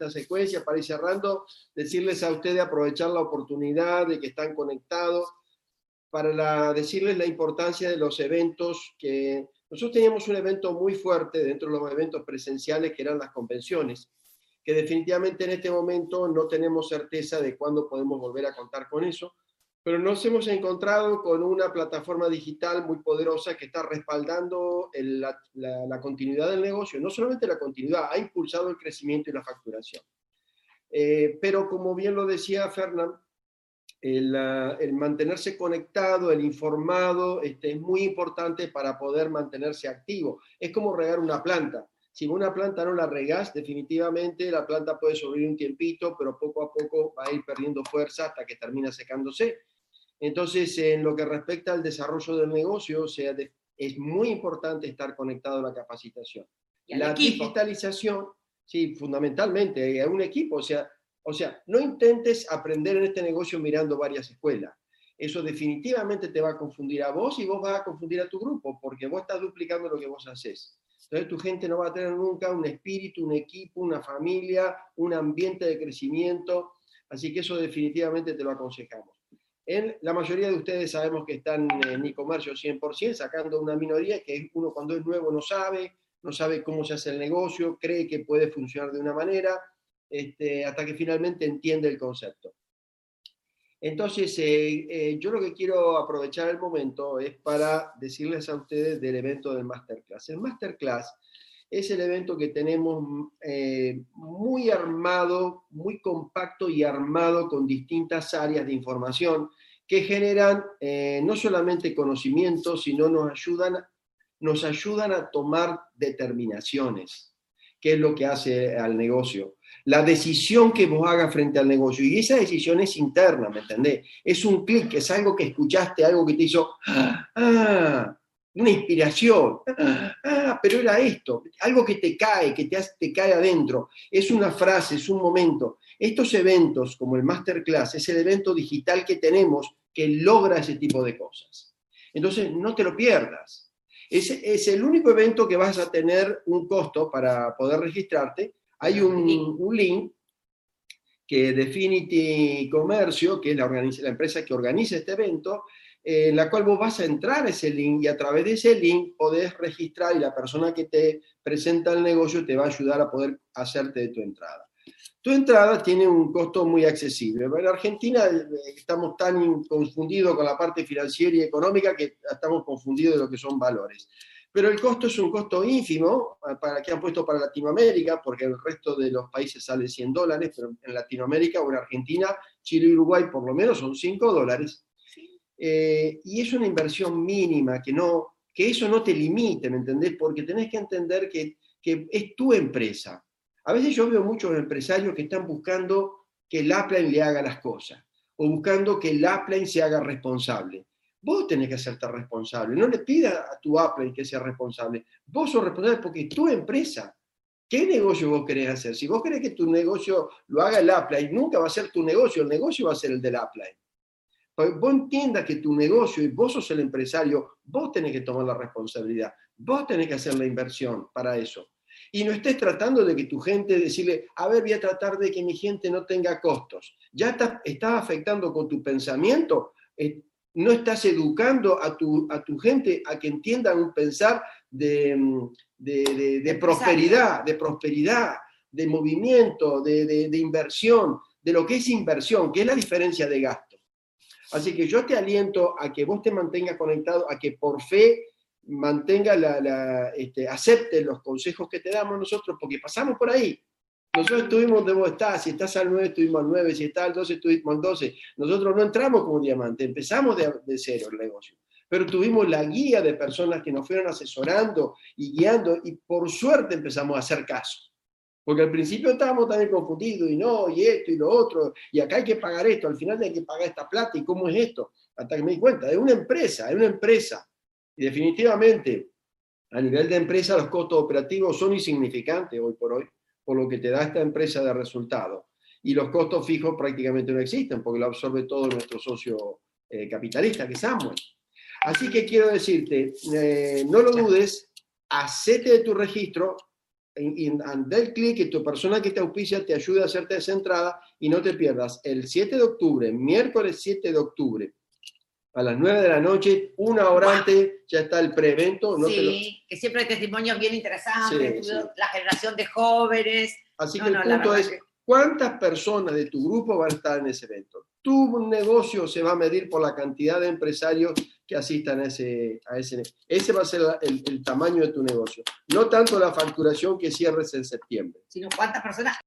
esta secuencia, para ir cerrando, decirles a ustedes aprovechar la oportunidad de que están conectados, para decirles la importancia de los eventos que nosotros teníamos un evento muy fuerte dentro de los eventos presenciales que eran las convenciones, que definitivamente en este momento no tenemos certeza de cuándo podemos volver a contar con eso, pero nos hemos encontrado con una plataforma digital muy poderosa que está respaldando la, continuidad del negocio, no solamente la continuidad, ha impulsado el crecimiento y la facturación. Eh, pero como bien lo decía Fernán, el, el, mantenerse conectado, el informado, este, es muy importante para poder mantenerse activo. Es como regar una planta. Si una planta no la regas, definitivamente la planta puede sobrevivir un tiempito, pero poco a poco va a ir perdiendo fuerza hasta que termina secándose. Entonces, en lo que respecta al desarrollo del negocio, sea, es muy importante estar conectado a la capacitación. La digitalización, sí, fundamentalmente, a un equipo, o sea, o sea, no intentes aprender en este negocio mirando varias escuelas. Eso definitivamente te va a confundir a vos y vos vas a confundir a tu grupo, porque vos estás duplicando lo que vos haces. Entonces tu gente no va a tener nunca un espíritu, un equipo, una familia, un ambiente de crecimiento. Así que eso definitivamente te lo aconsejamos. En la mayoría de ustedes sabemos que están en e-comercio 100%, sacando una minoría que uno cuando es nuevo no sabe, no sabe cómo se hace el negocio, cree que puede funcionar de una manera, este, hasta que finalmente entiende el concepto. Entonces, eh, eh, yo lo que quiero aprovechar el momento es para decirles a ustedes del evento del Masterclass. El Masterclass es el evento que tenemos eh, muy armado, muy compacto y armado con distintas áreas de información que generan no solamente conocimiento, sino nos ayudan, nos ayudan a tomar determinaciones, que es lo que hace al negocio la decisión que vos hagas frente al negocio. Y esa decisión es interna, ¿me entendés? Es un clic, es algo que escuchaste, algo que te hizo, ah, una inspiración, ah, pero era esto, algo que te cae, que te, te cae adentro. Es una frase, es un momento. Estos eventos, como el Masterclass, es el evento digital que tenemos que logra ese tipo de cosas. Entonces, no te lo pierdas. Es, es el único evento que vas a tener un costo para poder registrarte, hay un, link que Definity Comercio, que es la, la empresa que organiza este evento, en la cual vos vas a entrar a ese link y a través de ese link podés registrar y la persona que te presenta el negocio te va a ayudar a poder hacerte de tu entrada. Tu entrada tiene un costo muy accesible. En Argentina eh, estamos tan confundidos con la parte financiera y económica que estamos confundidos de lo que son valores pero el costo es un costo ínfimo eh, para que han puesto para Latinoamérica, porque el resto de los países sale 100 dólares, pero en Latinoamérica o en Argentina, Chile y Uruguay por lo menos son 5 dólares. Eh, y es una inversión mínima, que, no, que eso no te limite, ¿me entendés? Porque tenés que entender que, que es tu empresa. A veces yo veo muchos empresarios que están buscando que el upline le haga las cosas, o buscando que el upline se haga responsable. Vos tenés que hacerte responsable. No le pida a tu Apple que sea responsable. Vos sos responsable porque es tu empresa. ¿Qué negocio vos querés hacer? Si vos querés que tu negocio lo haga el Apple, nunca va a ser tu negocio, el negocio va a ser el del Apple. Pues vos entiendas que tu negocio y vos sos el empresario, vos tenés que tomar la responsabilidad. Vos tenés que hacer la inversión para eso. Y no estés tratando de que tu gente, decirle, a ver, voy a tratar de que mi gente no tenga costos. Ya estás, estás afectando con tu pensamiento eh, no estás educando a tu, a tu gente a que entiendan un pensar de, de, prosperidad, de prosperidad, de movimiento, de, inversión, de lo que es inversión, que es la diferencia de gasto. Así que yo te aliento a que vos te mantengas conectado, a que por fe mantenga la, la este, acepte los consejos que te damos nosotros, porque pasamos por ahí. Nosotros estuvimos donde vos estás, si estás al 9, estuvimos al 9, si estás al 12, estuvimos al 12. Nosotros no entramos como diamante, empezamos de, de cero el negocio. Pero tuvimos la guía de personas que nos fueron asesorando y guiando, y por suerte empezamos a hacer caso. Porque al principio estábamos también confundidos, y no, y esto, y lo otro, y acá hay que pagar esto, al final hay que pagar esta plata, y cómo es esto. Hasta que me di cuenta, es una empresa, es una empresa. Y definitivamente, a nivel de empresa, los costos operativos son insignificantes hoy por hoy por lo que te da esta empresa de resultado. Y los costos fijos prácticamente no existen, porque lo absorbe todo nuestro socio eh, capitalista, que es Amway. Así que quiero decirte, eh, no lo dudes, hacete de tu registro, del clic y tu persona que te auspicia te ayude a hacerte esa entrada y no te pierdas el 7 de octubre, miércoles 7 de octubre, a las 9 de la noche, una hora antes, ya está el preevento. No te lo- sí, que siempre hay testimonios bien interesantes, Sí, sí. la generación de jóvenes. Así No, que no, el la punto es, que- ¿cuántas personas de tu grupo van a estar en ese evento? Tu negocio se va a medir por la cantidad de empresarios que asistan a ese, a ese. Ese va a ser el, el tamaño de tu negocio. No tanto la facturación que cierres en septiembre. sino cuántas personas